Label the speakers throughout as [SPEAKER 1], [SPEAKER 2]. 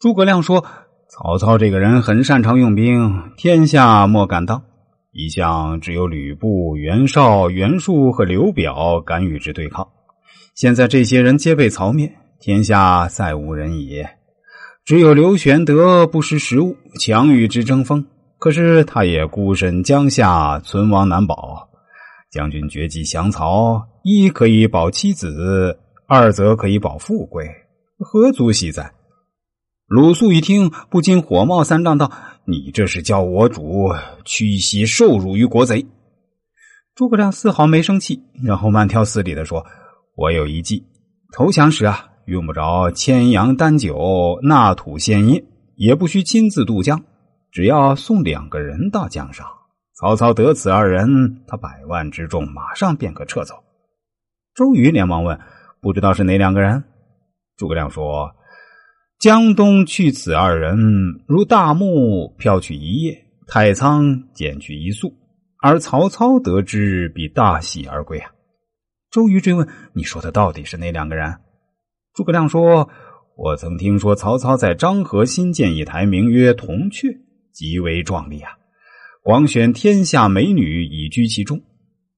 [SPEAKER 1] 诸葛亮说：“曹操这个人很擅长用兵，天下莫敢当。一向只有吕布、袁绍、袁术和刘表敢与之对抗。现在这些人皆被曹灭，天下再无人也。只有刘玄德不识时务，强与之争锋。可是他也孤身江夏，存亡难保。将军绝迹降曹，一可以保妻子，二则可以保富贵，何足惜哉？”鲁肃一听，不禁火冒三丈，道：“你这是叫我主屈膝受辱于国贼。”诸葛亮丝毫没生气，然后慢条斯理的说：“我有一计，投降时啊，用不着牵羊担酒、纳土献殷，也不需亲自渡江，只要送两个人到江上，曹操得此二人，他百万之众马上便可撤走。”周瑜连忙问：“不知道是哪两个人？”诸葛亮说。江东去此二人，如大木飘去一叶，太仓减去一粟，而曹操得知，必大喜而归啊！周瑜追问：“你说的到底是哪两个人？”诸葛亮说：“我曾听说曹操在漳河新建一台，名曰铜雀，极为壮丽啊！广选天下美女以居其中。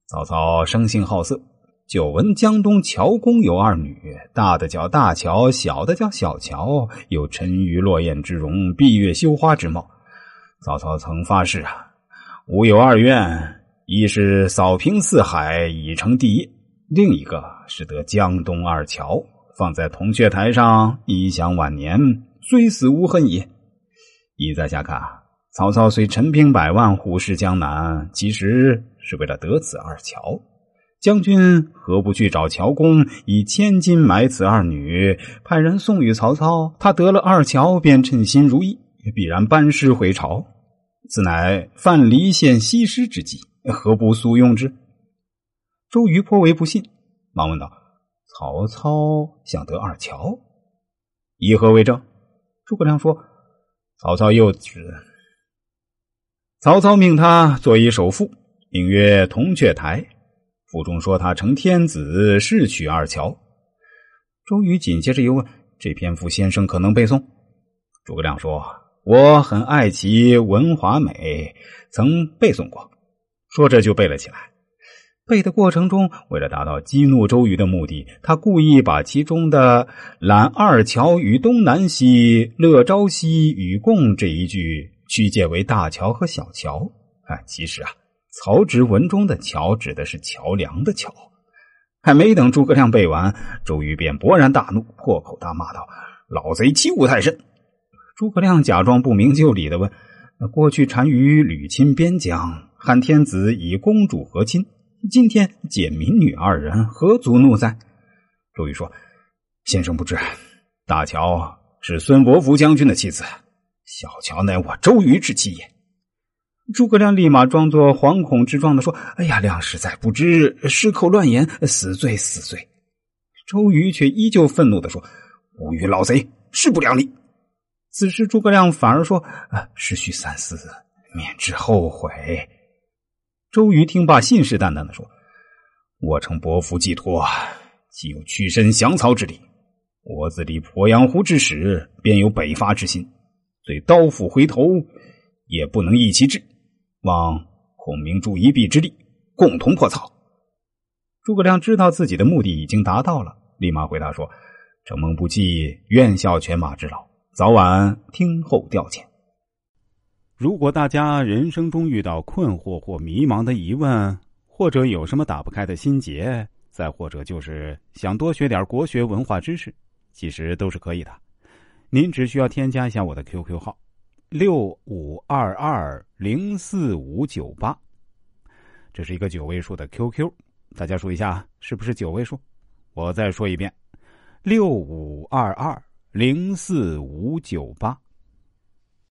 [SPEAKER 1] 曹操生性好色。”久闻江东乔公有二女，大的叫大乔，小的叫小乔，有沉鱼落雁之容，闭月羞花之貌。曹操曾发誓啊，吾有二愿：一是扫平四海，以成帝业；另一个是得江东二乔，放在铜雀台上，一享晚年，虽死无恨也。依在下看，曹操虽陈兵百万，虎视江南，其实是为了得此二乔。将军何不去找乔公，以千金买此二女，派人送与曹操？他得了二乔，便称心如意，必然班师回朝。此乃范蠡献西施之计，何不速用之？周瑜颇为不信，忙问道：“曹操想得二乔，以何为证？”诸葛亮说：“曹操又指曹操命他做一首赋，名曰《铜雀台》。”腹中说他成天子，是娶二乔。周瑜紧接着又问：“这篇赋先生可能背诵？”诸葛亮说：“我很爱其文华美，曾背诵过。”说着就背了起来。背的过程中，为了达到激怒周瑜的目的，他故意把其中的“揽二乔于东南西，乐朝夕与共”这一句曲解为大乔和小乔。哎，其实啊。曹植文中的“桥”指的是桥梁的“桥”，还没等诸葛亮背完，周瑜便勃然大怒，破口大骂道：“老贼欺侮太甚！”诸葛亮假装不明就里的问：“那过去单于屡侵边疆，汉天子以公主和亲，今天解民女二人，何足怒哉？”周瑜说：“先生不知，大乔是孙伯符将军的妻子，小乔乃我周瑜之妻也。”诸葛亮立马装作惶恐之状的说：“哎呀，亮实在不知，失口乱言，死罪死罪。”周瑜却依旧愤怒的说：“吾与老贼势不两立。”此时诸葛亮反而说：“啊，是需三思，免之后悔。”周瑜听罢，信誓旦旦的说：“我承伯父寄托，既有屈身降曹之理，我自立鄱阳湖之始，便有北伐之心，虽刀斧回头，也不能易其志。”望孔明助一臂之力，共同破曹。诸葛亮知道自己的目的已经达到了，立马回答说：“承蒙不弃，愿效犬马之劳，早晚听候调遣。”
[SPEAKER 2] 如果大家人生中遇到困惑或迷茫的疑问，或者有什么打不开的心结，再或者就是想多学点国学文化知识，其实都是可以的。您只需要添加一下我的 QQ 号。六五二二零四五九八，这是一个九位数的 QQ，大家数一下是不是九位数？我再说一遍，六五二二零四五九八。